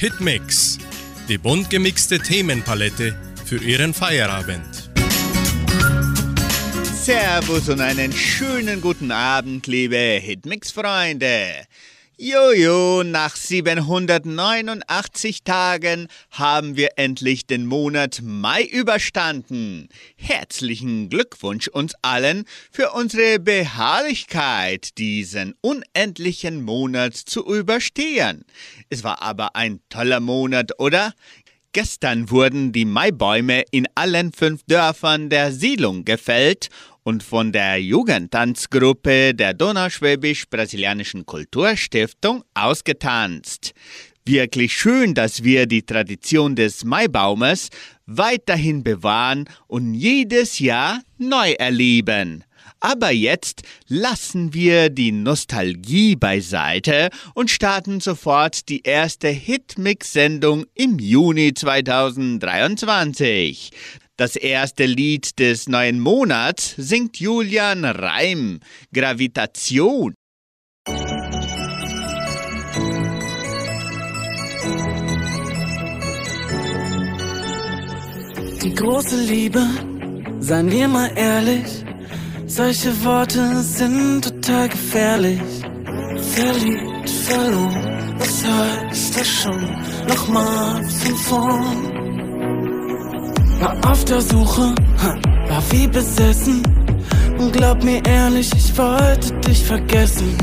Hitmix, die bunt gemixte Themenpalette für Ihren Feierabend. Servus und einen schönen guten Abend, liebe Hitmix-Freunde. Jojo, nach 789 Tagen haben wir endlich den Monat Mai überstanden. Herzlichen Glückwunsch uns allen für unsere Beharrlichkeit, diesen unendlichen Monat zu überstehen. Es war aber ein toller Monat, oder? Gestern wurden die Maibäume in allen fünf Dörfern der Siedlung gefällt und von der Jugendtanzgruppe der Donauschwäbisch-Brasilianischen Kulturstiftung ausgetanzt. Wirklich schön, dass wir die Tradition des Maibaumes weiterhin bewahren und jedes Jahr neu erleben. Aber jetzt lassen wir die Nostalgie beiseite und starten sofort die erste Hitmix-Sendung im Juni 2023. Das erste Lied des neuen Monats singt Julian Reim, Gravitation. Die große Liebe, seien wir mal ehrlich, solche Worte sind total gefährlich. Verliebt, verloren, was heißt das schon? Nochmal von vorn. War auf der Suche, war wie besessen. Und glaub mir ehrlich, ich wollte dich vergessen.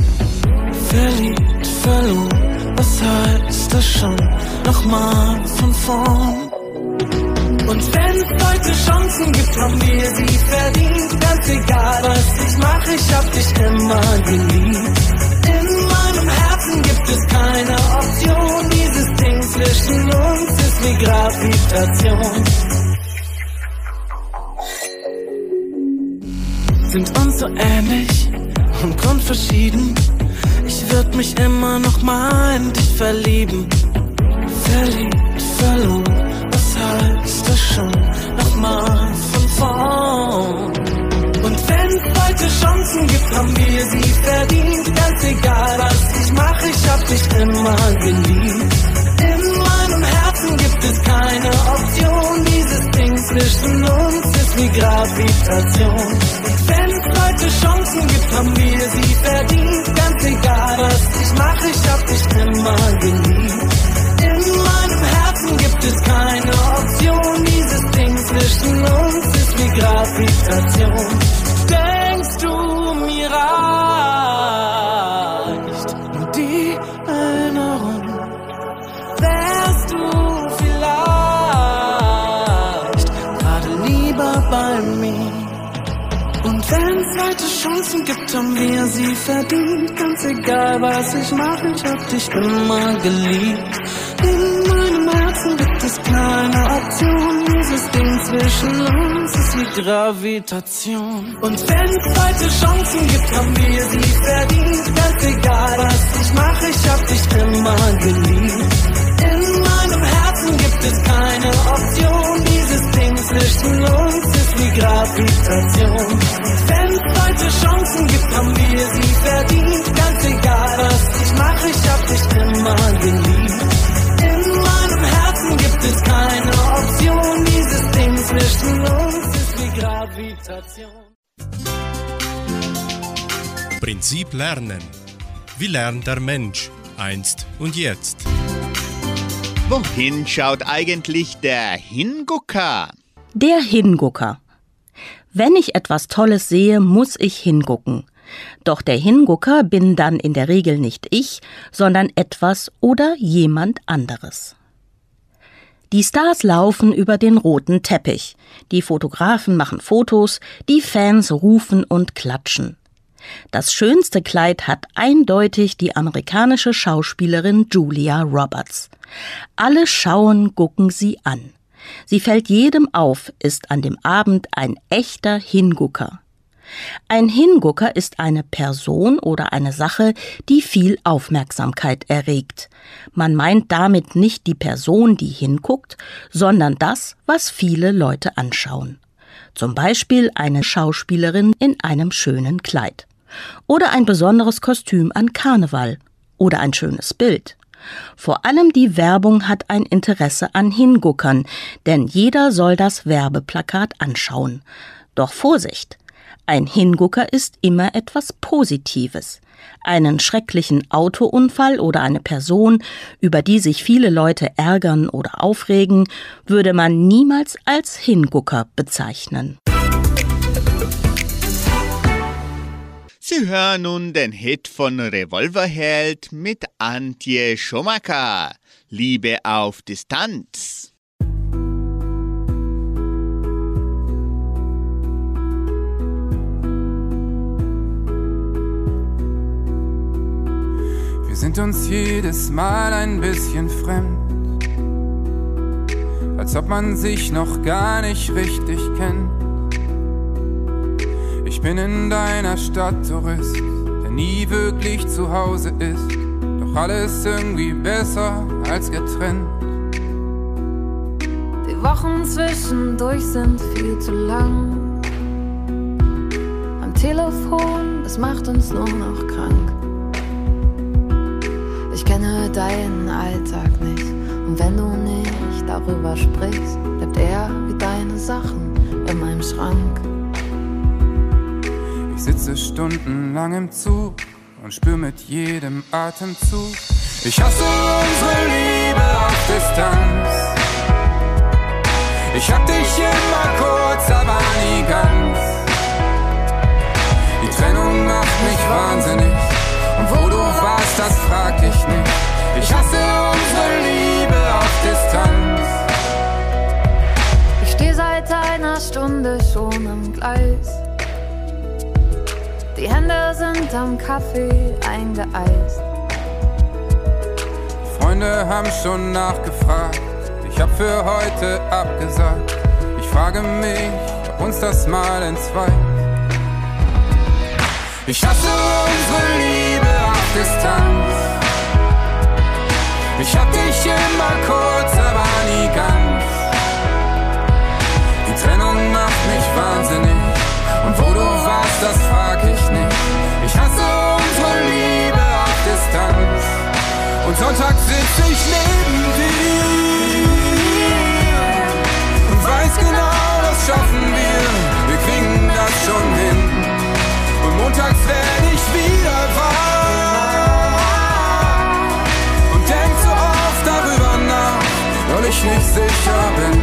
Verliebt, verloren, was heißt das schon? Nochmal von vorn. Und wenn es heute Chancen gibt, haben wir sie verdient. Ganz egal, was ich mache, ich hab dich immer geliebt. In meinem Herzen gibt es keine Option. Dieses Ding zwischen uns ist wie Gravitation. Sind uns so ähnlich und grundverschieden. Ich würd mich immer noch mal in dich verlieben. Verliebt, verloren, was heißt das schon? Nochmal von vorn. Und wenn es heute Chancen gibt, haben wir sie verdient. Ganz egal, was ich mache, ich hab dich immer geliebt. In meinem Herzen gibt es keine Option. Dieses Ding zwischen uns ist wie Gravitation. Heute Chancen gibt, haben wir sie verdient. Ganz egal, was ich mache, ich hab dich immer geliebt. In meinem Herzen gibt es keine Option. Dieses Ding zwischen uns ist wie Gravitation. Denkst du mir reicht wenn es heute Chancen gibt, haben wir sie verdient. Ganz egal, was ich mache, ich hab dich immer geliebt. In meinem Herzen gibt es keine Option. Dieses Ding zwischen uns ist wie Gravitation. Und wenn es heute Chancen gibt, haben wir sie verdient. Ganz egal, was ich mache, ich hab dich immer geliebt. Gibt es keine Option. Dieses Ding zwischen uns ist wie Gravitation. Wenn es heute Chancen gibt, haben wir sie verdient. Ganz egal, was ich mache, ich hab dich immer geliebt. In meinem Herzen gibt es keine Option. Dieses Ding zwischen uns ist wie Gravitation. Prinzip Lernen. Wie lernt der Mensch einst und jetzt? Wohin schaut eigentlich der Hingucker? Der Hingucker. Wenn ich etwas Tolles sehe, muss ich hingucken. Doch der Hingucker bin dann in der Regel nicht ich, sondern etwas oder jemand anderes. Die Stars laufen über den roten Teppich. Die Fotografen machen Fotos, die Fans rufen und klatschen. Das schönste Kleid hat eindeutig die amerikanische Schauspielerin Julia Roberts. Alle schauen, gucken sie an. Sie fällt jedem auf, ist an dem Abend ein echter Hingucker. Ein Hingucker ist eine Person oder eine Sache, die viel Aufmerksamkeit erregt. Man meint damit nicht die Person, die hinguckt, sondern das, was viele Leute anschauen. Zum Beispiel eine Schauspielerin in einem schönen Kleid. Oder ein besonderes Kostüm an Karneval. Oder ein schönes Bild. Vor allem die Werbung hat ein Interesse an Hinguckern, denn jeder soll das Werbeplakat anschauen. Doch Vorsicht! Ein Hingucker ist immer etwas Positives. Einen schrecklichen Autounfall oder eine Person, über die sich viele Leute ärgern oder aufregen, würde man niemals als Hingucker bezeichnen. Sie hören nun den Hit von Revolverheld mit Antje Schumacher. Liebe auf Distanz. Wir sind uns jedes Mal ein bisschen fremd, als ob man sich noch gar nicht richtig kennt. Ich bin in deiner Stadt Tourist, der nie wirklich zu Hause ist. Doch alles irgendwie besser als getrennt. Die Wochen zwischendurch sind viel zu lang. Am Telefon, das macht uns nur noch krank. Ich kenne deinen Alltag nicht. Und wenn du nicht darüber sprichst, bleibt er wie deine Sachen in meinem Schrank. Sitze stundenlang im Zug und spür mit jedem Atemzug. Ich hasse unsere Liebe auf Distanz. Ich hab dich immer kurz, aber nie ganz. Die Trennung macht mich wahnsinnig. Und wo du warst, das frag ich nicht. Ich hasse unsere Liebe auf Distanz. Ich steh seit einer Stunde schon am Gleis. Die Hände sind am Kaffee eingeeist. Freunde haben schon nachgefragt. Ich hab für heute abgesagt. Ich frage mich, ob uns das mal entzweit. Ich hasse unsere Liebe auf Distanz. Ich hab dich immer kurz, aber nie ganz. Die Trennung macht mich wahnsinnig. Und wo du warst, das frag ich ich neben dir. Und weiß genau, das schaffen wir. Wir kriegen das schon hin. Und montags werd ich wieder wach. Und denk so oft darüber nach, weil ich nicht sicher bin.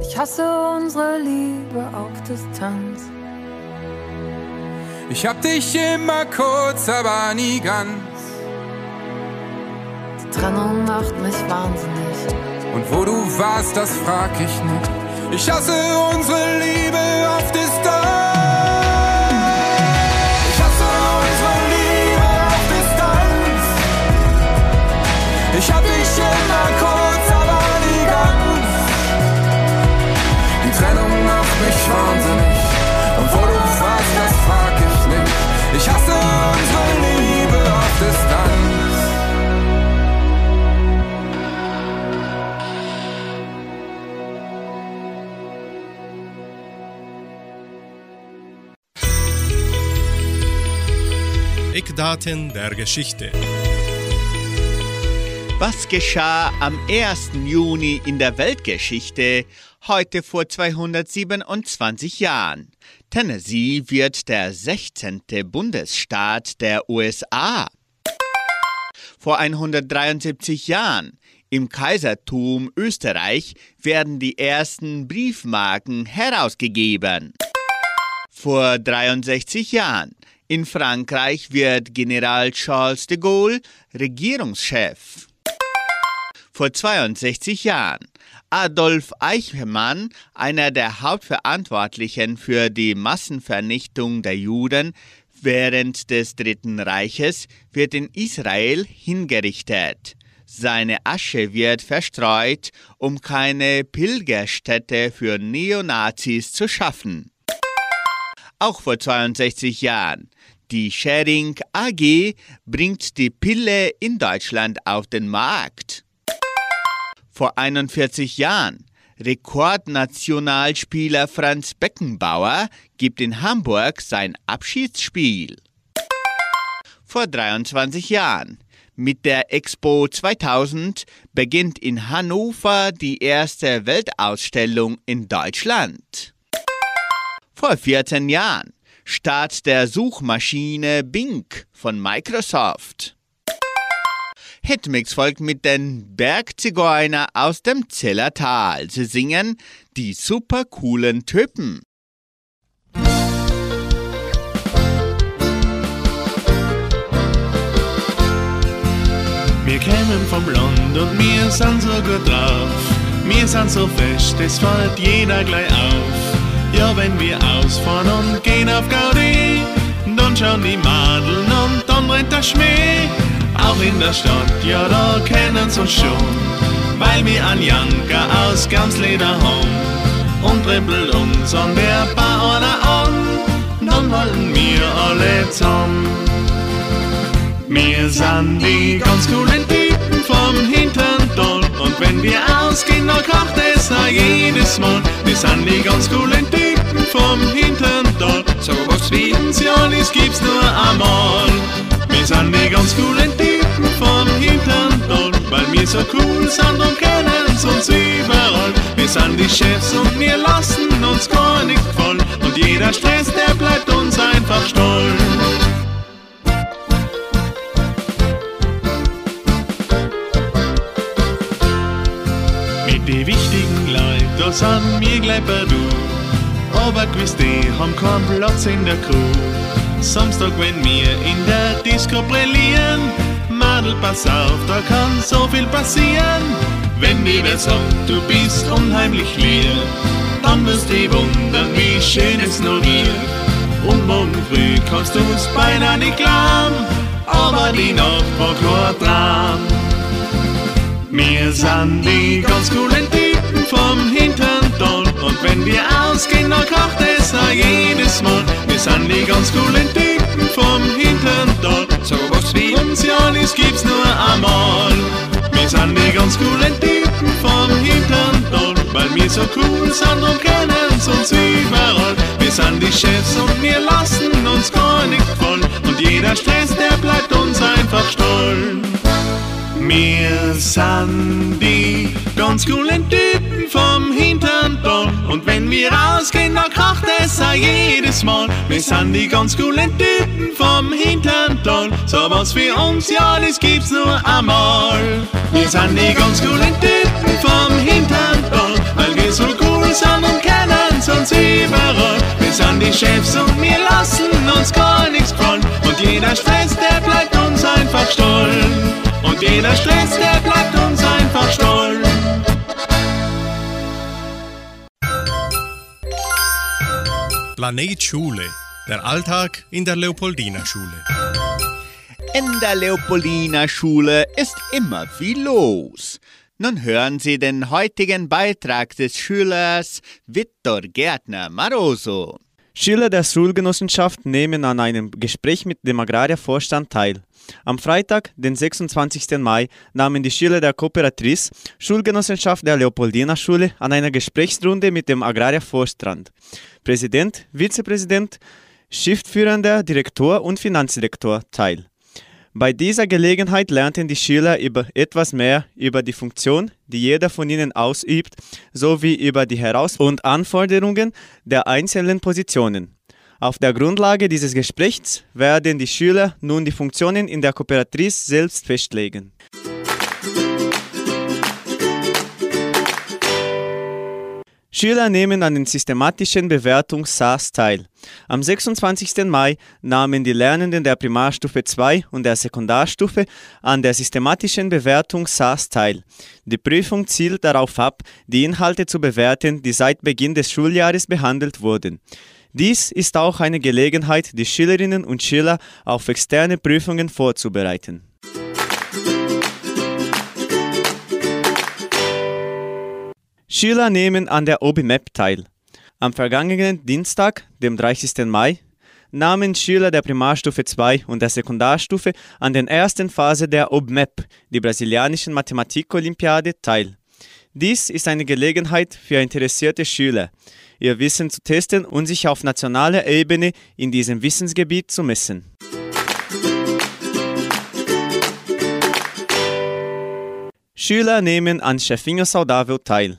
Ich hasse unsere Liebe auf Distanz. Ich hab dich immer kurz, aber nie ganz. Die Trennung macht mich wahnsinnig. Und wo du warst, das frag ich nicht. Ich hasse unsere Liebe auf Distanz. Eckdaten der Geschichte. Was geschah am 1. Juni in der Weltgeschichte heute vor 227 Jahren? Tennessee wird der 16. Bundesstaat der USA. Vor 173 Jahren im Kaisertum Österreich werden die ersten Briefmarken herausgegeben. Vor 63 Jahren in Frankreich wird General Charles de Gaulle Regierungschef. Vor 62 Jahren Adolf Eichmann, einer der Hauptverantwortlichen für die Massenvernichtung der Juden während des Dritten Reiches, wird in Israel hingerichtet. Seine Asche wird verstreut, um keine Pilgerstätte für Neonazis zu schaffen. Auch vor 62 Jahren. Die Sharing AG bringt die Pille in Deutschland auf den Markt. Vor 41 Jahren. Rekordnationalspieler Franz Beckenbauer gibt in Hamburg sein Abschiedsspiel. Vor 23 Jahren. Mit der Expo 2000 beginnt in Hannover die erste Weltausstellung in Deutschland. Vor 14 Jahren. Start der Suchmaschine Bing von Microsoft. Hitmix folgt mit den Bergzigeuner aus dem Zellertal. Sie singen die super coolen Typen. Wir kämen vom Land und wir sind so gut drauf. Wir sind so fest, es fällt jeder gleich auf. Ja, wenn wir ausfahren und gehen auf Gaudi, dann schauen die Madeln und dann rennt der Schmäh. Auch in der Stadt, ja, da kennen sie uns schon, weil wir an Janka aus Gamsleder haben und dribbelt uns an der Bar an, dann wollen wir alle zusammen. Wir sind die ganz coolen Typen vom Hintern und wenn wir ausgehen, dann kocht es auch jedes Mal. Wir sind die ganz coolen Typen vom Hintern so was wie uns ja nicht gibt's nur einmal. Wir sind die ganz coolen Typen vom Hintern weil wir so cool sind und kennen uns überall. Wir sind die Chefs und wir lassen uns gar nicht voll und jeder Stress, der bleibt uns einfach stolz. die wichtigen Leute, da sind wir gleich bei du. Aber gewiss, die haben keinen Platz in der Crew. Samstag, wenn wir in der Disco brillieren, Madel, pass auf, da kann so viel passieren. Wenn die wer sagt, du bist unheimlich leer, dann wirst du wundern, wie schön es noch wird. Und morgen früh kannst du's beinahe nicht glauben, aber die Nacht war kein Traum. Wir sind die ganz coolen Typen vom Und wenn wir ausgehen, dann kocht es auch jedes Mal. Wir sind die ganz coolen Typen vom Hintern So was wie uns ja nicht gibt's nur einmal. Wir sind die ganz coolen Typen vom Hintern Weil wir so cool sind und kennen uns überall. Wir sind die Chefs und wir lassen uns gar nicht voll. Und jeder Stress, der bleibt uns einfach stolz. Wir sind die ganz coolen Typen vom Hintern Und wenn wir rausgehen, dann kocht es auch jedes Mal. Wir sind die ganz coolen Typen vom Hintern So was für uns, ja, das gibt's nur einmal. Wir sind die ganz coolen Typen vom Hintern Weil wir so cool sind und kennen uns überall. Wir sind die Chefs und wir lassen uns gar nichts gefallen. Und jeder Stress, der bleibt uns einfach stolz. Und jeder Stress, der bleibt uns Planet Schule. Der Alltag in der Leopoldina Schule. In der Leopoldina Schule ist immer viel los. Nun hören Sie den heutigen Beitrag des Schülers Viktor Gärtner Maroso. Schüler der Schulgenossenschaft nehmen an einem Gespräch mit dem Agrariervorstand teil. Am Freitag, den 26. Mai, nahmen die Schüler der Kooperatrice Schulgenossenschaft der Leopoldina Schule an einer Gesprächsrunde mit dem Agrariervorstand. Präsident, Vizepräsident, Schiffführender, Direktor und Finanzdirektor teil. Bei dieser Gelegenheit lernten die Schüler über etwas mehr über die Funktion, die jeder von ihnen ausübt, sowie über die Herausforderungen und Anforderungen der einzelnen Positionen. Auf der Grundlage dieses Gesprächs werden die Schüler nun die Funktionen in der Kooperatrice selbst festlegen. Schüler nehmen an den systematischen Bewertung SAS teil. Am 26. Mai nahmen die Lernenden der Primarstufe 2 und der Sekundarstufe an der systematischen Bewertung SAS teil. Die Prüfung zielt darauf ab, die Inhalte zu bewerten, die seit Beginn des Schuljahres behandelt wurden. Dies ist auch eine Gelegenheit, die Schülerinnen und Schüler auf externe Prüfungen vorzubereiten. Schüler nehmen an der OBMAP teil. Am vergangenen Dienstag, dem 30. Mai, nahmen Schüler der Primarstufe 2 und der Sekundarstufe an der ersten Phase der OBMAP, die brasilianischen Mathematik-Olympiade, teil. Dies ist eine Gelegenheit für interessierte Schüler, ihr Wissen zu testen und sich auf nationaler Ebene in diesem Wissensgebiet zu messen. Schüler nehmen an Chefinho Saudável teil.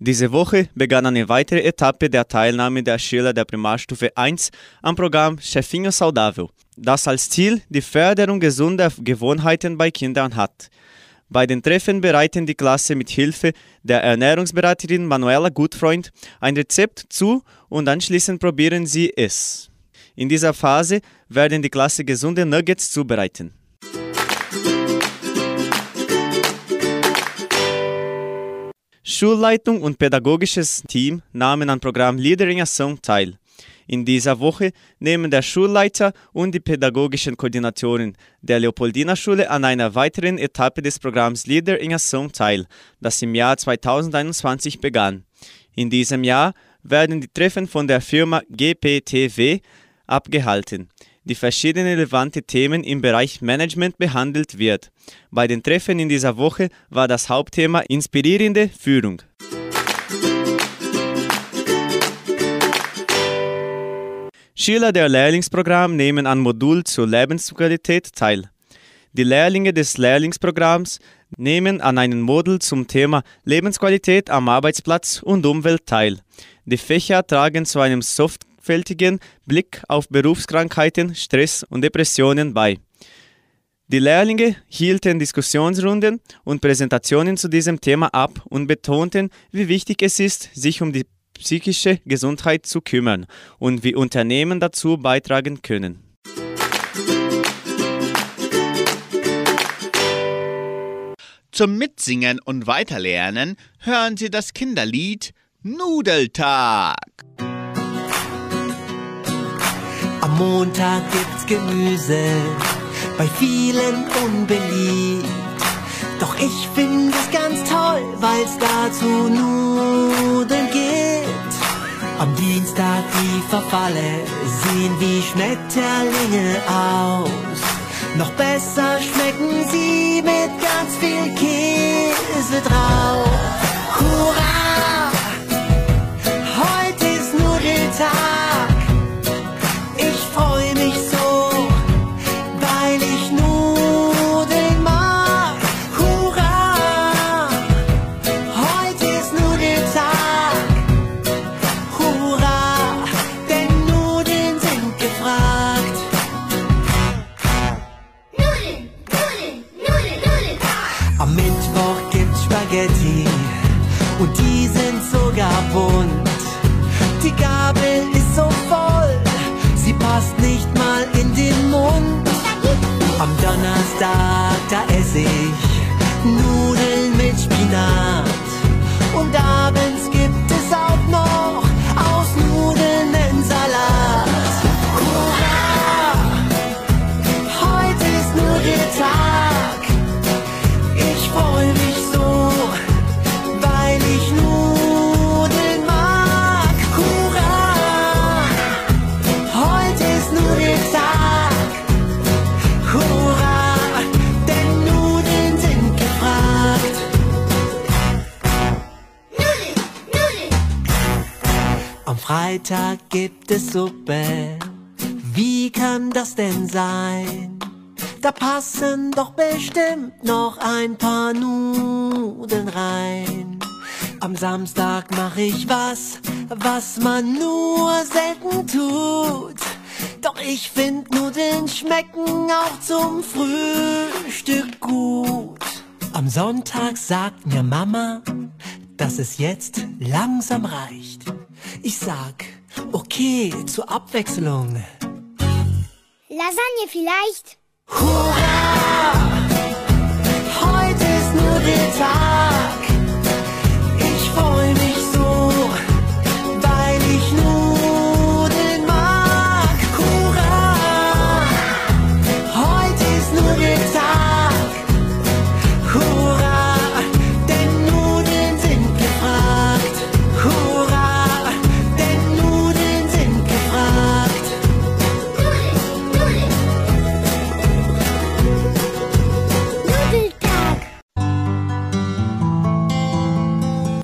Diese Woche begann eine weitere Etappe der Teilnahme der Schüler der Primarstufe 1 am Programm Chefinho Saudável, das als Ziel die Förderung gesunder Gewohnheiten bei Kindern hat. Bei den Treffen bereiten die Klasse mit Hilfe der Ernährungsberaterin Manuela Gutfreund ein Rezept zu und anschließend probieren sie es. In dieser Phase werden die Klasse gesunde Nuggets zubereiten. Schulleitung und pädagogisches Team nahmen am Programm Leader in Ação teil. In dieser Woche nehmen der Schulleiter und die pädagogischen Koordinatoren der Leopoldina Schule an einer weiteren Etappe des Programms Leader in Ação teil, das im Jahr 2021 begann. In diesem Jahr werden die Treffen von der Firma GPTW abgehalten die verschiedene relevante Themen im Bereich Management behandelt wird. Bei den Treffen in dieser Woche war das Hauptthema inspirierende Führung. Schüler der Lehrlingsprogramm nehmen an Modul zur Lebensqualität teil. Die Lehrlinge des Lehrlingsprogramms nehmen an einem Modul zum Thema Lebensqualität am Arbeitsplatz und Umwelt teil. Die Fächer tragen zu einem sorgfältigen Blick auf Berufskrankheiten, Stress und Depressionen bei. Die Lehrlinge hielten Diskussionsrunden und Präsentationen zu diesem Thema ab und betonten, wie wichtig es ist, sich um die psychische Gesundheit zu kümmern und wie Unternehmen dazu beitragen können. Zum Mitsingen und Weiterlernen hören Sie das Kinderlied Nudeltag. Am Montag gibt's Gemüse, bei vielen unbeliebt. Doch ich finde es ganz toll, weil's dazu Nudeln gibt. Am Dienstag die Verfalle sehen wie Schmetterlinge aus. Noch besser schmecken sie mit ganz viel Käse drauf. Hurra! Heute ist Nudeltag. star. Freitag gibt es Suppe. Wie kann das denn sein? Da passen doch bestimmt noch ein paar Nudeln rein. Am Samstag mach ich was, was man nur selten tut. Doch ich find Nudeln schmecken auch zum Frühstück gut. Am Sonntag sagt mir Mama, dass es jetzt langsam reicht. Ich sag, okay, zur Abwechslung. Lasagne vielleicht? Hurra! Heute ist nur der Tag.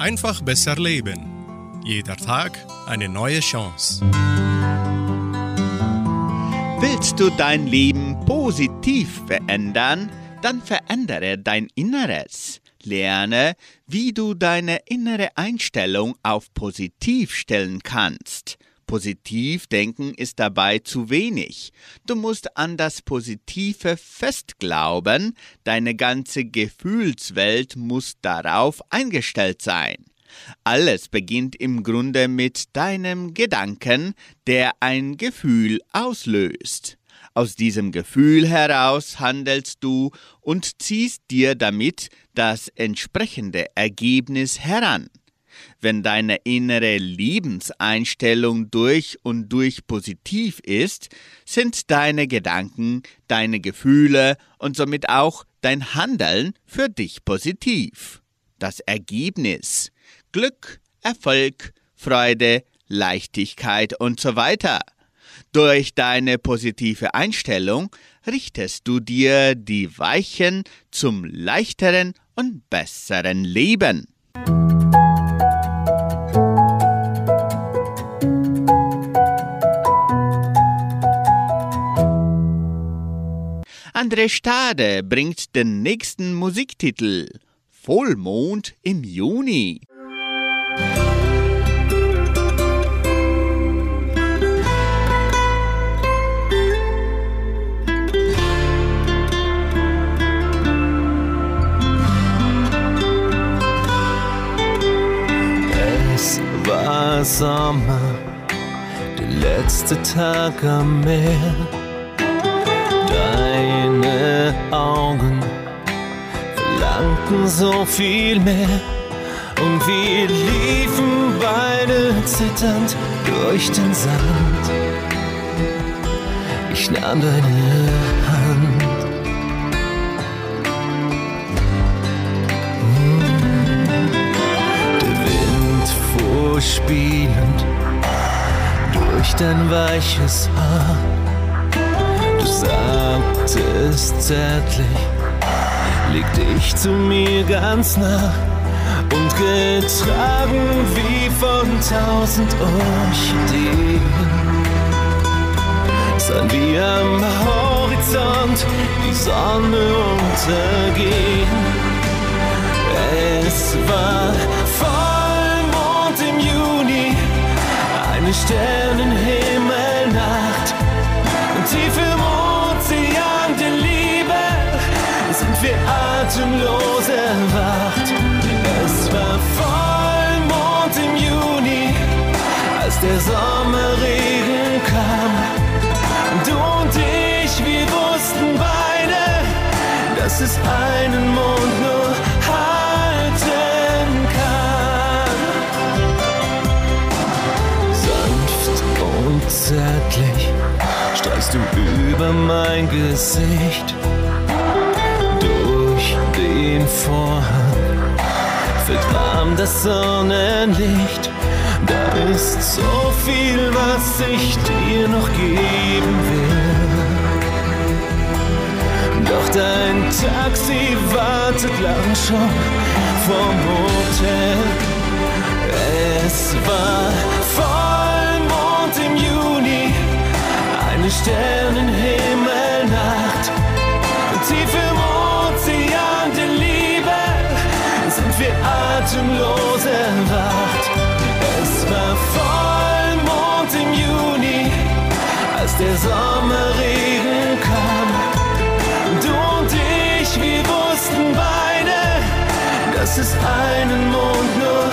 Einfach besser leben. Jeder Tag eine neue Chance. Willst du dein Leben positiv verändern? Dann verändere dein Inneres. Lerne, wie du deine innere Einstellung auf positiv stellen kannst. Positiv denken ist dabei zu wenig. Du musst an das Positive festglauben, deine ganze Gefühlswelt muss darauf eingestellt sein. Alles beginnt im Grunde mit deinem Gedanken, der ein Gefühl auslöst. Aus diesem Gefühl heraus handelst du und ziehst dir damit das entsprechende Ergebnis heran. Wenn deine innere Lebenseinstellung durch und durch positiv ist, sind deine Gedanken, deine Gefühle und somit auch dein Handeln für dich positiv. Das Ergebnis Glück, Erfolg, Freude, Leichtigkeit und so weiter. Durch deine positive Einstellung richtest du dir die Weichen zum leichteren und besseren Leben. André Stade bringt den nächsten Musiktitel Vollmond im Juni. Es war Sommer, der letzte Tag am Meer. Augen verlangten so viel mehr. Und wir liefen beide zitternd durch den Sand. Ich nahm deine Hand. Der Wind fuhr spielend durch dein weiches Haar. Du sagtest zärtlich, leg dich zu mir ganz nah und getragen wie von tausend Orchideen. Sahen wir am Horizont die Sonne untergehen. Es war Vollmond im Juni, eine Sternenhimmelnacht und tief wir atemlos erwacht. Es war Vollmond im Juni, als der Sommerregen kam. Du und ich, wir wussten beide, dass es einen Mond nur halten kann. Sanft und zärtlich streichst du über mein Gesicht. Vorhang fällt warm das Sonnenlicht. Da ist so viel, was ich dir noch geben will. Doch dein Taxi wartet lang schon vom Hotel. Es war Vollmond im Juni, eine Sternenhimmelnacht. Atemlos erwacht. Es war Vollmond im Juni, als der Sommerregen kam. Du und ich, wir wussten beide, dass es einen Mond nur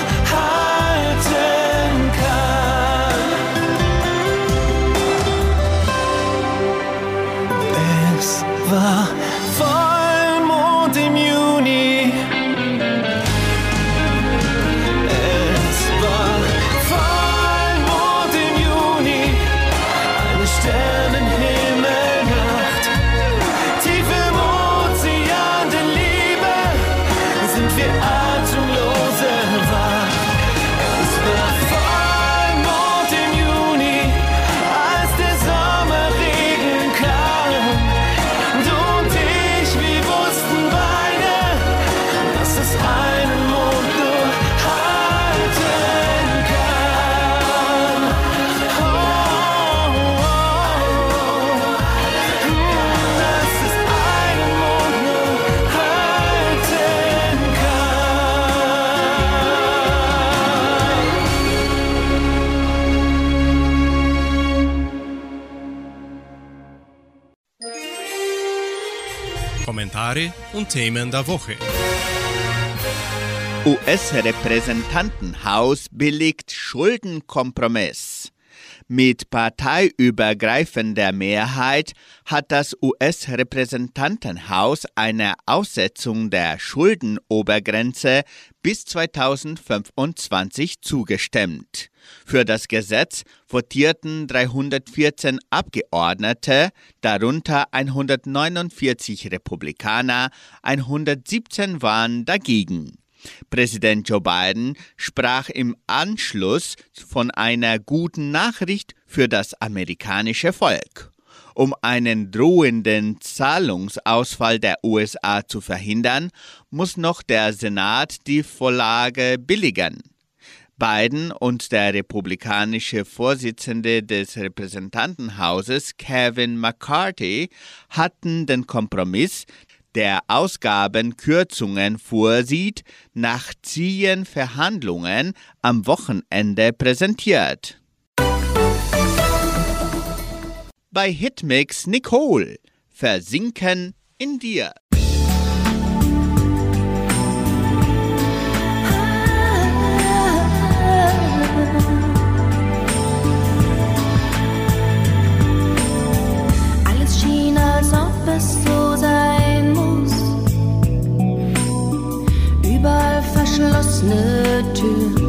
Themen der Woche. US-Repräsentantenhaus billigt Schuldenkompromiss. Mit parteiübergreifender Mehrheit hat das US-Repräsentantenhaus eine Aussetzung der Schuldenobergrenze bis 2025 zugestimmt. Für das Gesetz votierten 314 Abgeordnete, darunter 149 Republikaner, 117 waren dagegen. Präsident Joe Biden sprach im Anschluss von einer guten Nachricht für das amerikanische Volk. Um einen drohenden Zahlungsausfall der USA zu verhindern, muss noch der Senat die Vorlage billigen. Biden und der republikanische Vorsitzende des Repräsentantenhauses Kevin McCarthy hatten den Kompromiss, der Ausgabenkürzungen vorsieht, nach zehn Verhandlungen am Wochenende präsentiert. Bei Hitmix Nicole Versinken in dir. The two.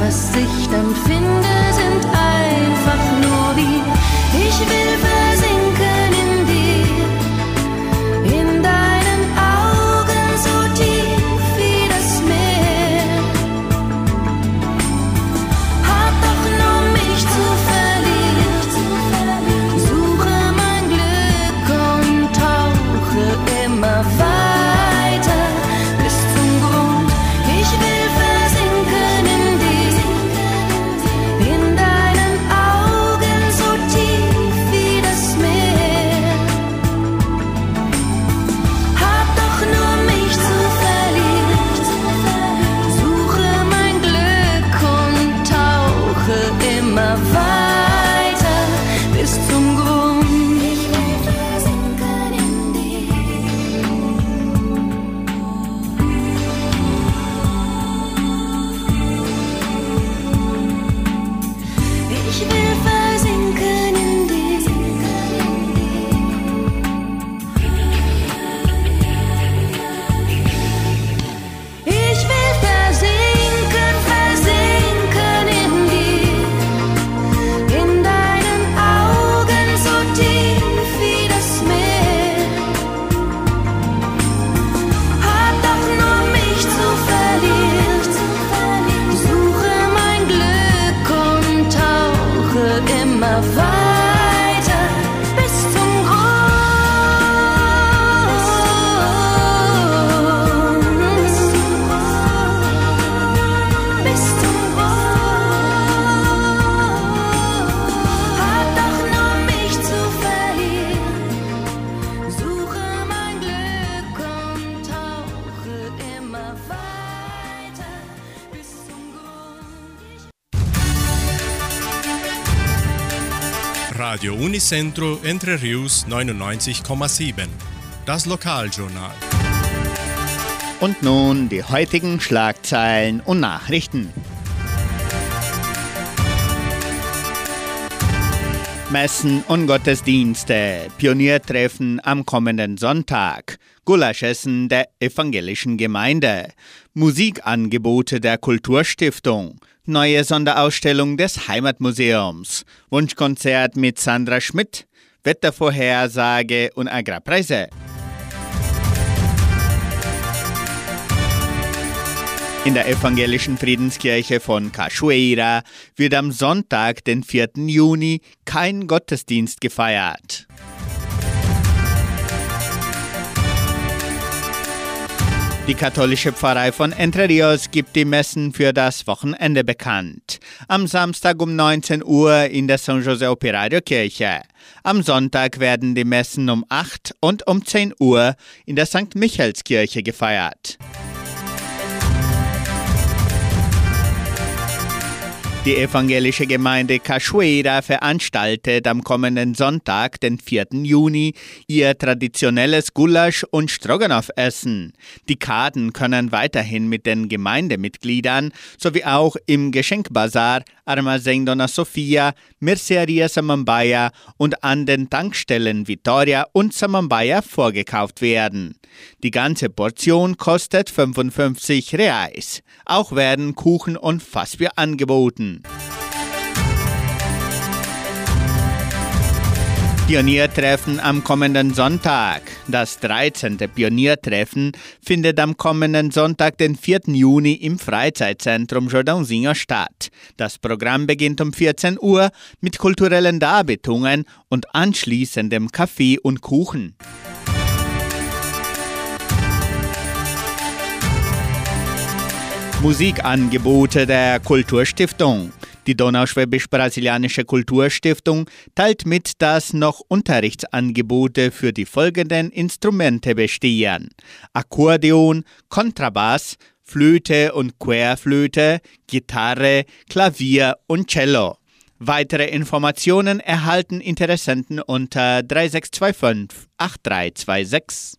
was sich dann findet. Radio Unicentro Entre Rius 99,7. Das Lokaljournal. Und nun die heutigen Schlagzeilen und Nachrichten. Messen und Gottesdienste, Pioniertreffen am kommenden Sonntag, Gulaschessen der evangelischen Gemeinde, Musikangebote der Kulturstiftung, neue Sonderausstellung des Heimatmuseums, Wunschkonzert mit Sandra Schmidt, Wettervorhersage und Agrarpreise. In der evangelischen Friedenskirche von Cachoeira wird am Sonntag, den 4. Juni, kein Gottesdienst gefeiert. Die katholische Pfarrei von Entre Rios gibt die Messen für das Wochenende bekannt. Am Samstag um 19 Uhr in der San Jose Operario Kirche. Am Sonntag werden die Messen um 8 und um 10 Uhr in der St. Michaelskirche gefeiert. Die evangelische Gemeinde Cachoeira veranstaltet am kommenden Sonntag, den 4. Juni, ihr traditionelles Gulasch- und Stroganoff-Essen. Die Karten können weiterhin mit den Gemeindemitgliedern sowie auch im Geschenkbazar Armazém Dona Sofia, Merceria Samambaya und an den Tankstellen Vitoria und Samambaya vorgekauft werden. Die ganze Portion kostet 55 Reais. Auch werden Kuchen und Fassbier angeboten. Pioniertreffen am kommenden Sonntag. Das 13. Pioniertreffen findet am kommenden Sonntag, den 4. Juni, im Freizeitzentrum Jordãozinho statt. Das Programm beginnt um 14 Uhr mit kulturellen Darbietungen und anschließendem Kaffee und Kuchen. Musikangebote der Kulturstiftung. Die Donauschwäbisch-Brasilianische Kulturstiftung teilt mit, dass noch Unterrichtsangebote für die folgenden Instrumente bestehen: Akkordeon, Kontrabass, Flöte und Querflöte, Gitarre, Klavier und Cello. Weitere Informationen erhalten Interessenten unter 3625 8326.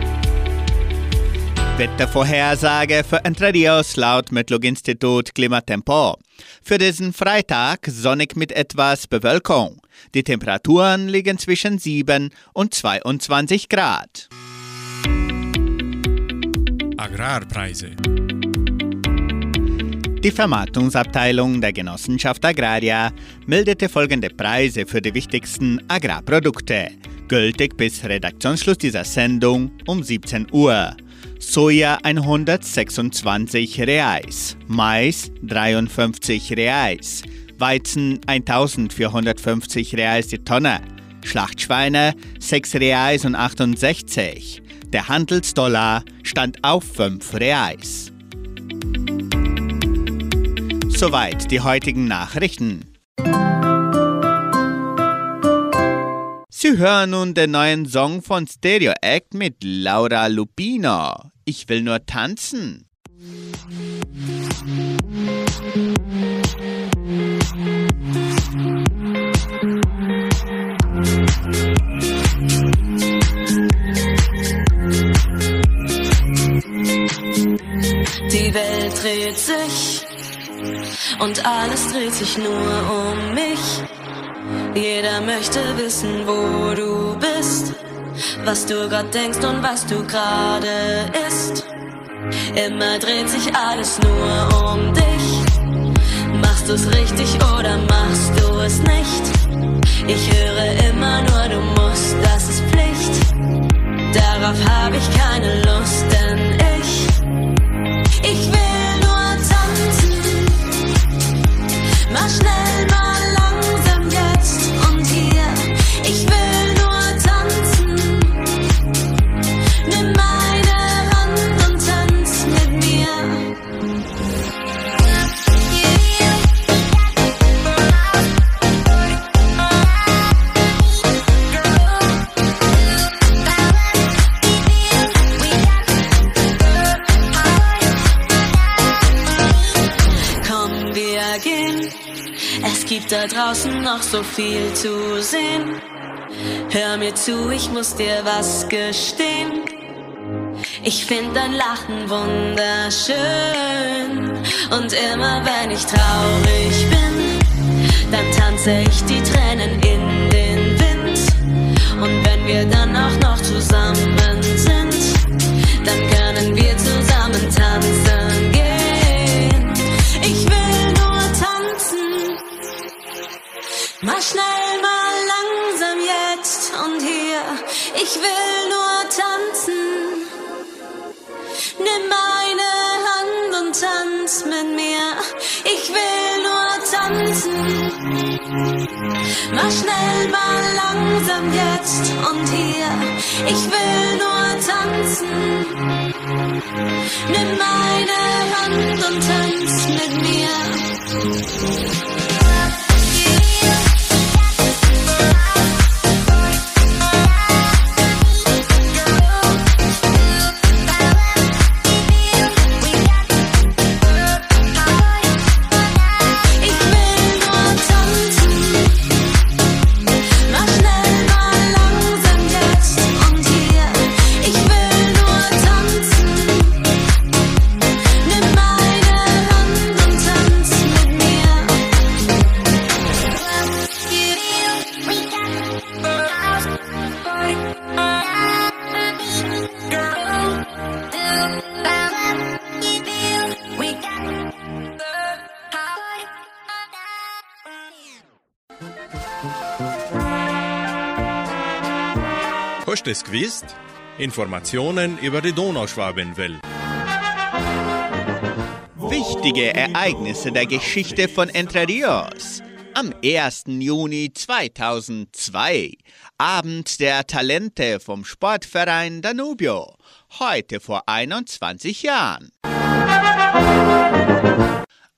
Wettervorhersage für Entre Rios laut Metlog-Institut Klimatempo. Für diesen Freitag sonnig mit etwas Bewölkung. Die Temperaturen liegen zwischen 7 und 22 Grad. Agrarpreise. Die Vermarktungsabteilung der Genossenschaft Agraria meldete folgende Preise für die wichtigsten Agrarprodukte, gültig bis Redaktionsschluss dieser Sendung um 17 Uhr. Soja 126 Reais, Mais 53 Reais, Weizen 1450 Reais die Tonne, Schlachtschweine 6 Reais und 68. Der Handelsdollar stand auf 5 Reais. Soweit die heutigen Nachrichten. Sie hören nun den neuen Song von Stereo Act mit Laura Lupino. Ich will nur tanzen. Die Welt dreht sich und alles dreht sich nur um mich. Jeder möchte wissen, wo du bist, was du grad denkst und was du gerade isst. Immer dreht sich alles nur um dich. Machst du's richtig oder machst du es nicht? Ich höre immer nur, du musst, das ist Pflicht. Darauf habe ich keine Lust, so viel zu sehen. Hör mir zu, ich muss dir was gestehen. Ich find dein Lachen wunderschön. Und immer wenn ich traurig bin, dann tanze ich die Tränen in den Wind. Und wenn wir dann auch noch zusammen sind, dann können Mach schnell mal langsam jetzt und hier. Ich will nur tanzen. Nimm meine Hand und tanz mit mir. Ich will nur tanzen. Mach schnell mal langsam jetzt und hier. Ich will nur tanzen. Nimm meine Hand und tanz mit mir. Es gewusst? Informationen über die Donauschwabenwelle. Wichtige Ereignisse der Geschichte von Entre Rios. Am 1. Juni 2002, Abend der Talente vom Sportverein Danubio, heute vor 21 Jahren.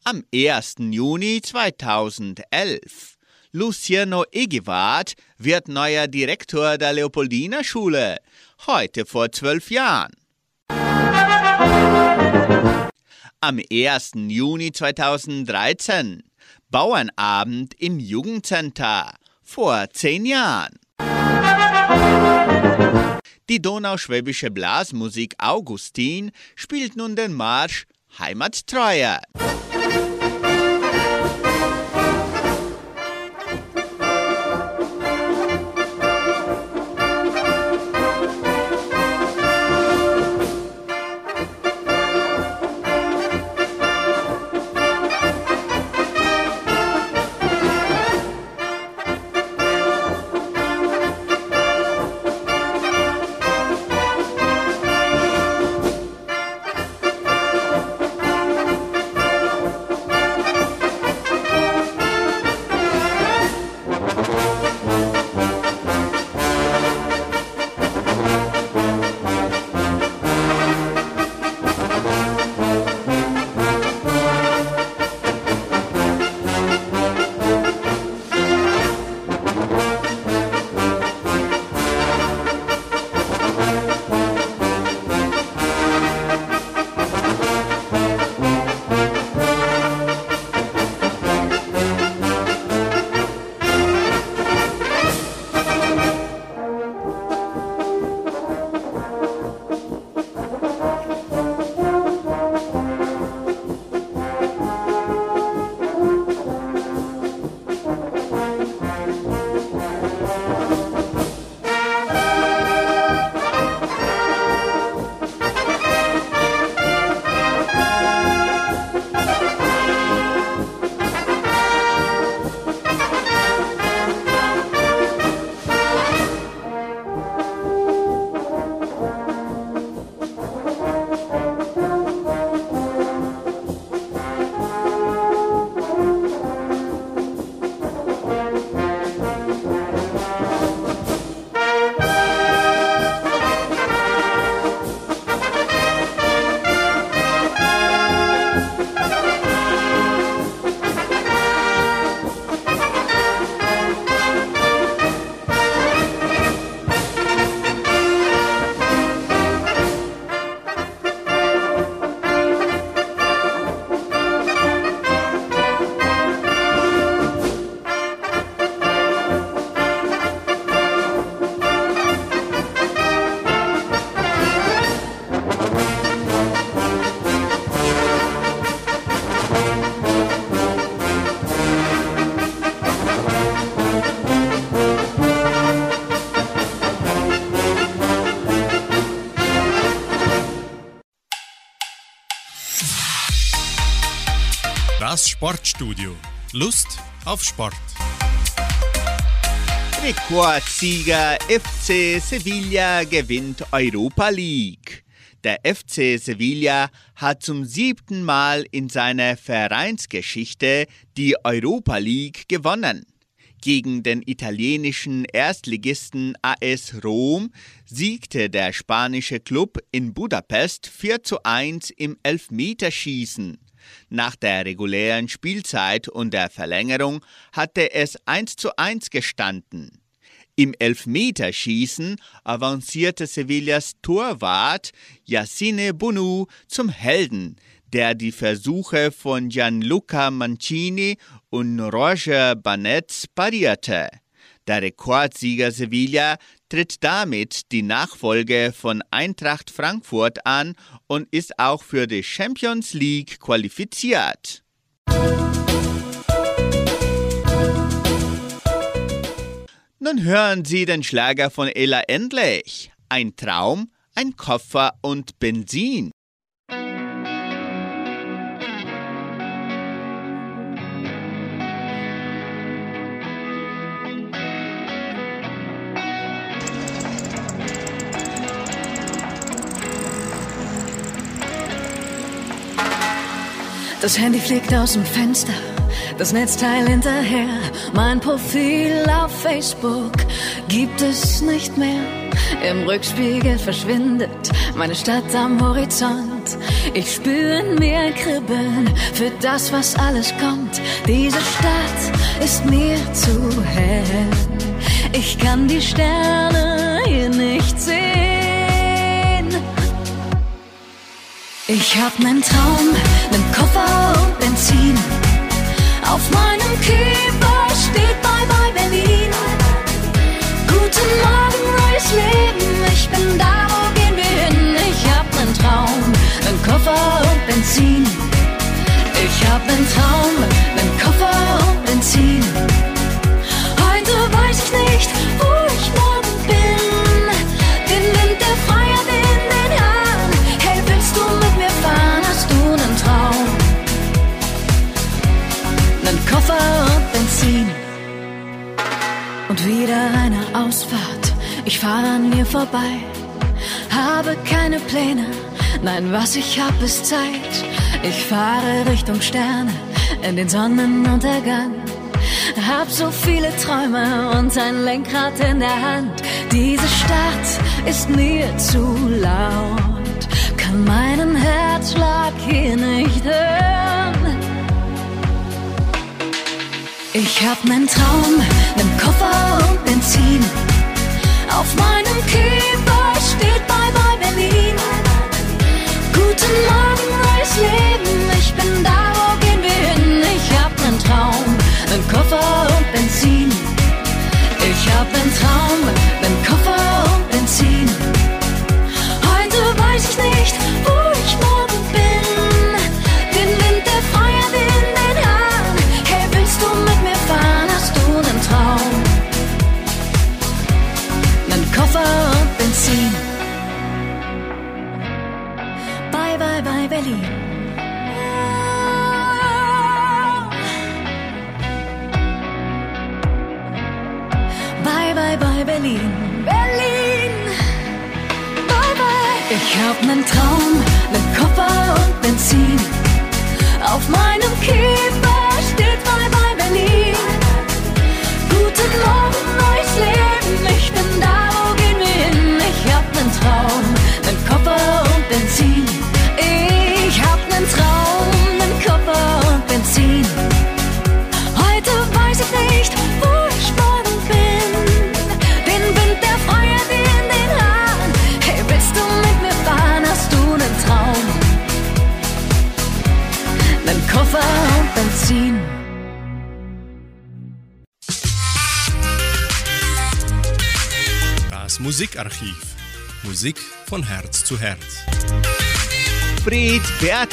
Am 1. Juni 2011, Luciano Egewart wird neuer Direktor der Leopoldina Schule, heute vor zwölf Jahren. Am 1. Juni 2013 Bauernabend im Jugendcenter vor zehn Jahren. Die donauschwäbische Blasmusik Augustin spielt nun den Marsch Heimattreue. Sportstudio. Lust auf Sport. Rekordsieger FC Sevilla gewinnt Europa League. Der FC Sevilla hat zum siebten Mal in seiner Vereinsgeschichte die Europa League gewonnen. Gegen den italienischen Erstligisten AS Rom siegte der spanische Klub in Budapest 4 zu 1 im Elfmeterschießen. Nach der regulären Spielzeit und der Verlängerung hatte es 1 zu 1 gestanden. Im Elfmeterschießen avancierte Sevillas Torwart Yassine Bonu zum Helden, der die Versuche von Gianluca Mancini und Roger Banetz parierte. Der Rekordsieger Sevilla tritt damit die Nachfolge von Eintracht Frankfurt an und ist auch für die Champions League qualifiziert. Nun hören Sie den Schlager von Ella endlich. Ein Traum, ein Koffer und Benzin. Das Handy fliegt aus dem Fenster, das Netzteil hinterher. Mein Profil auf Facebook gibt es nicht mehr. Im Rückspiegel verschwindet meine Stadt am Horizont. Ich spüre mir Kribbeln für das, was alles kommt. Diese Stadt ist mir zu hell. Ich kann die Sterne hier nicht sehen. Ich hab nen Traum, nen Koffer und Benzin. Auf meinem Kiefer steht Bye Bye Berlin. Guten Morgen, neues Leben, ich bin da, wo gehen wir hin? Ich hab nen Traum, nen Koffer und Benzin. Ich hab nen Traum, nen Koffer und Benzin. Heute weiß ich nicht, wo ich morgen bin. Koffer und Benzin. Und wieder eine Ausfahrt. Ich fahre an mir vorbei. Habe keine Pläne. Nein, was ich hab, ist Zeit. Ich fahre Richtung Sterne in den Sonnenuntergang. Hab so viele Träume und ein Lenkrad in der Hand. Diese Stadt ist mir zu laut. Kann meinen Herzschlag hier nicht hören. Ich hab nen Traum, nen Koffer und Benzin. Auf meinem Kiefer steht Bye Bye Berlin. Guten Morgen, neues Leben,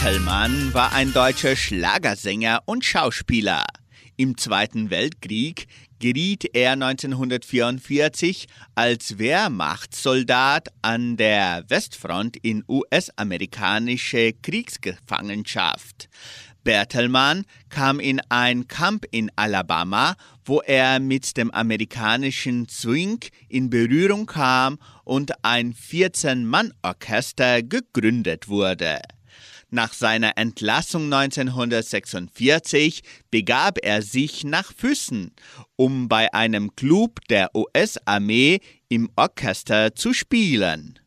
Bertelmann war ein deutscher Schlagersänger und Schauspieler. Im Zweiten Weltkrieg geriet er 1944 als Wehrmachtssoldat an der Westfront in US-amerikanische Kriegsgefangenschaft. Bertelmann kam in ein Camp in Alabama, wo er mit dem amerikanischen Swing in Berührung kam und ein 14-Mann-Orchester gegründet wurde. Nach seiner Entlassung 1946 begab er sich nach Füssen, um bei einem Club der US-Armee im Orchester zu spielen.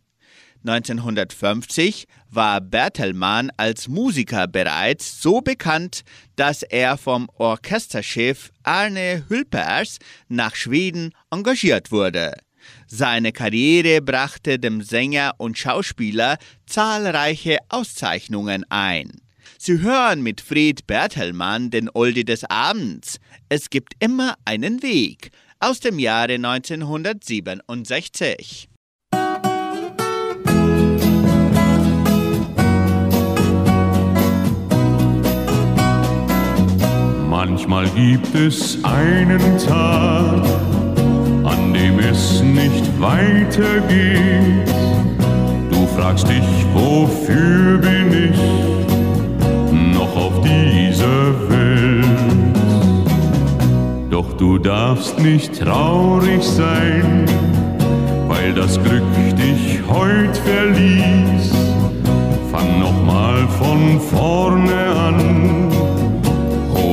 1950 war Bertelmann als Musiker bereits so bekannt, dass er vom Orchesterchef Arne Hülpers nach Schweden engagiert wurde. Seine Karriere brachte dem Sänger und Schauspieler zahlreiche Auszeichnungen ein. Sie hören mit Fried Bertelmann den Oldie des Abends. Es gibt immer einen Weg aus dem Jahre 1967. Manchmal gibt es einen Tag, an dem es nicht weitergeht. Du fragst dich, wofür bin ich noch auf dieser Welt? Doch du darfst nicht traurig sein, weil das Glück dich heut verließ. Fang nochmal von vorne an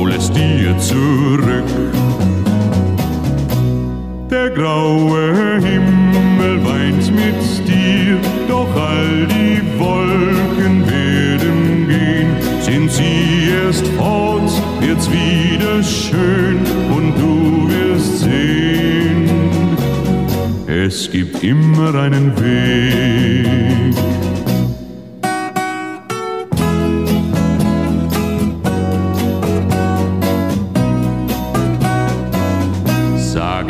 hol es dir zurück. Der graue Himmel weint mit dir, doch all die Wolken werden gehen. Sind sie erst fort, wird's wieder schön und du wirst sehen, es gibt immer einen Weg.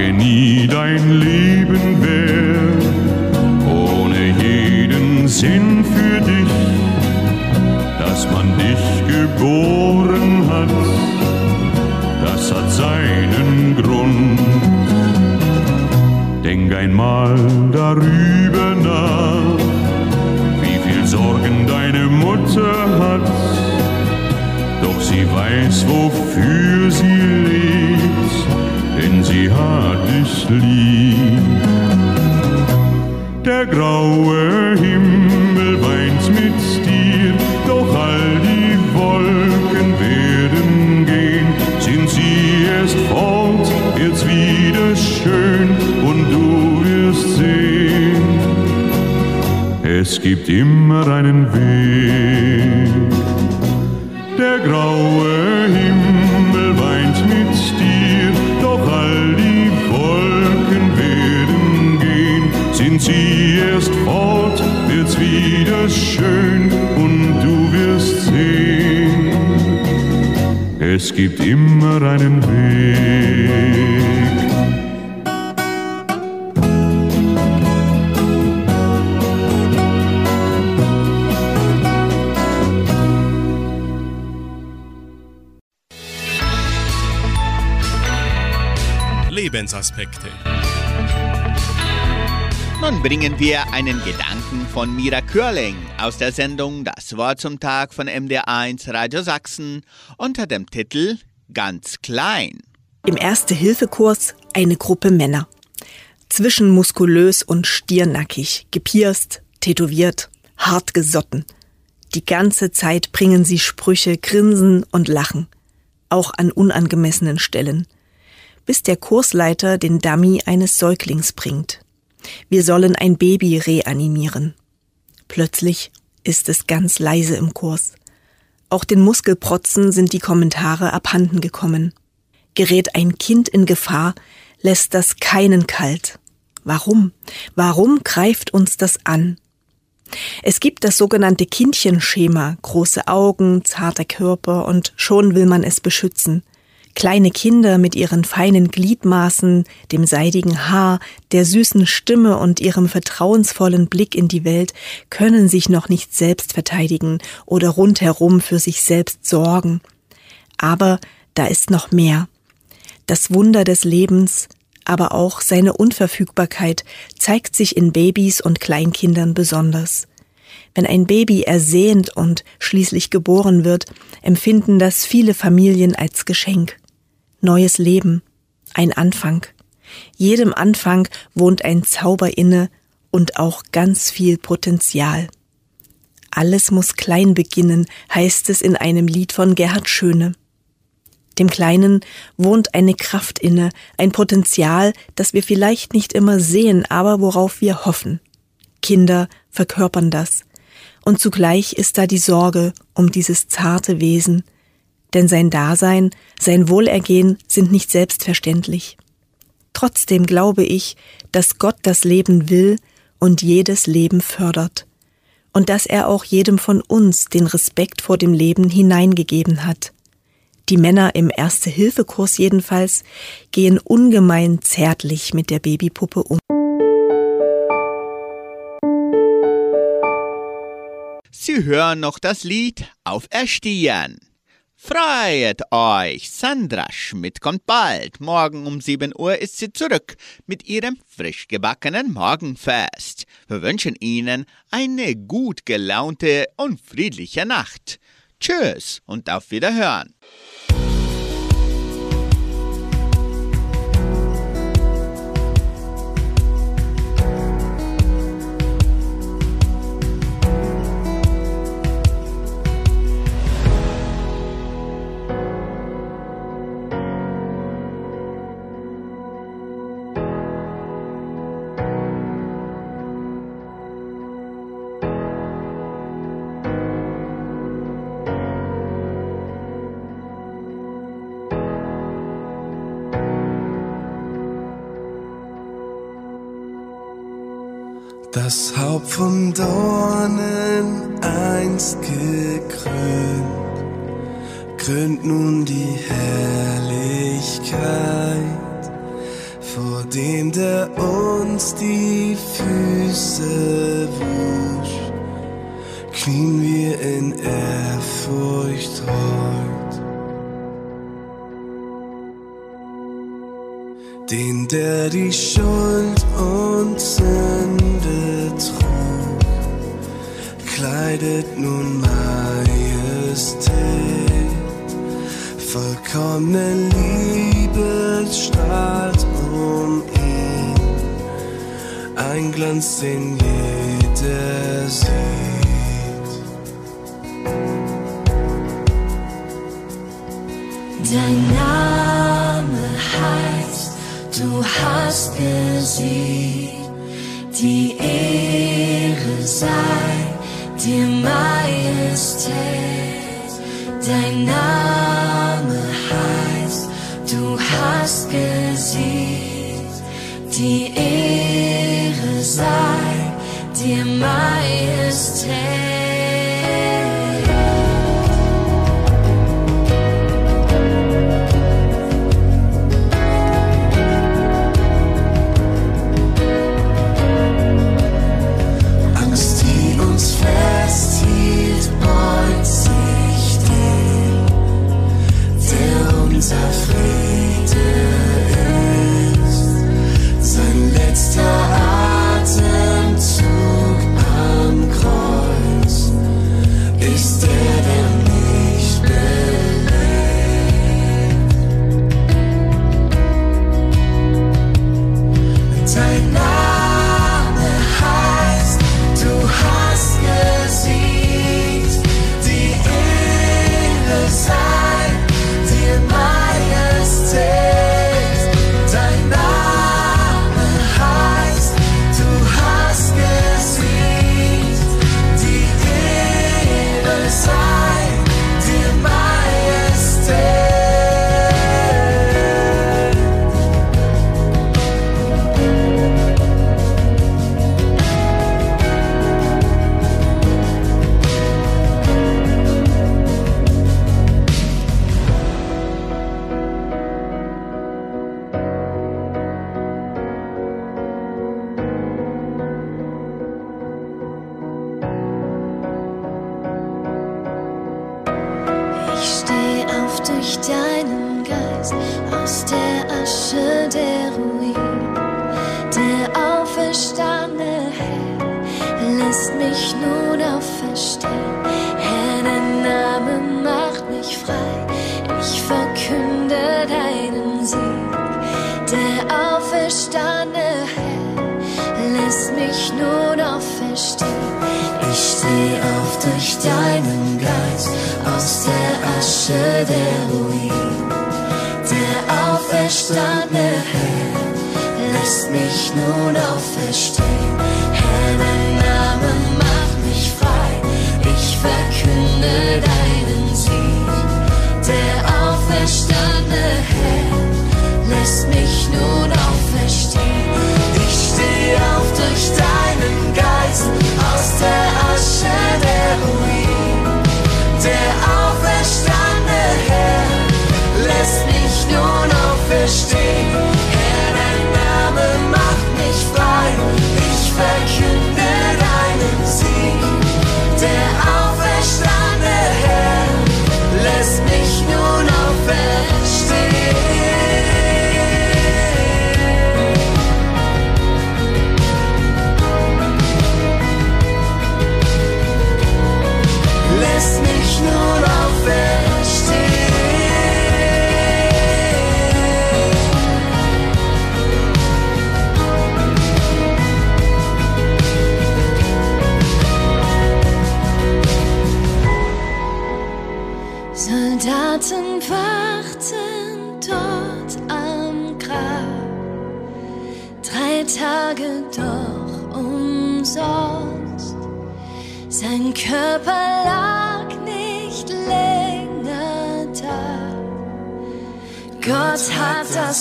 Sage nie dein Leben von Mira Körling aus der Sendung Das Wort zum Tag von MDR1 Radio Sachsen unter dem Titel Ganz klein. Im Erste-Hilfe-Kurs eine Gruppe Männer. Zwischenmuskulös und stirnackig, gepierst, tätowiert, hart gesotten. Die ganze Zeit bringen sie Sprüche, grinsen und lachen. Auch an unangemessenen Stellen. Bis der Kursleiter den Dummy eines Säuglings bringt. Wir sollen ein Baby reanimieren. Plötzlich ist es ganz leise im Kurs. Auch den Muskelprotzen sind die Kommentare abhanden gekommen. Gerät ein Kind in Gefahr, lässt das keinen kalt. Warum? Warum greift uns das an? Es gibt das sogenannte Kindchenschema, große Augen, zarter Körper und schon will man es beschützen. Kleine Kinder mit ihren feinen Gliedmaßen, dem seidigen Haar, der süßen Stimme und ihrem vertrauensvollen Blick in die Welt können sich noch nicht selbst verteidigen oder rundherum für sich selbst sorgen. Aber da ist noch mehr. Das Wunder des Lebens, aber auch seine Unverfügbarkeit zeigt sich in Babys und Kleinkindern besonders. Wenn ein Baby ersehnt und schließlich geboren wird, empfinden das viele Familien als Geschenk. Neues Leben, ein Anfang. Jedem Anfang wohnt ein Zauber inne und auch ganz viel Potenzial. Alles muss klein beginnen, heißt es in einem Lied von Gerhard Schöne. Dem Kleinen wohnt eine Kraft inne, ein Potenzial, das wir vielleicht nicht immer sehen, aber worauf wir hoffen. Kinder verkörpern das. Und zugleich ist da die Sorge um dieses zarte Wesen, denn sein Dasein, sein Wohlergehen sind nicht selbstverständlich. Trotzdem glaube ich, dass Gott das Leben will und jedes Leben fördert und dass er auch jedem von uns den Respekt vor dem Leben hineingegeben hat. Die Männer im Erste-Hilfe-Kurs jedenfalls gehen ungemein zärtlich mit der Babypuppe um. Sie hören noch das Lied Auferstehen. Freut euch! Sandra Schmidt kommt bald. Morgen um 7 Uhr ist sie zurück mit ihrem frisch gebackenen Morgenfest. Wir wünschen Ihnen eine gut gelaunte und friedliche Nacht. Tschüss und auf Wiederhören. Das Haupt von Dornen einst gekrönt, krönt nun die Herrlichkeit, vor dem der uns die Füße wusch, knien wir in Ehrfurcht heut. Den, der die Schuld und Sünde trug, kleidet nun Majestät. Vollkommene Liebe strahlt um ihn, ein Glanz, den jeder sieht. Dein Name heißt, du hast gesiegt. Die Ehre sei dir Majestät. Dein Name heißt, du hast gesiegt. Die Ehre sei dir Majestät.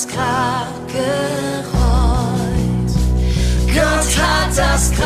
Das Grab gerollt. Gott hat das Grab.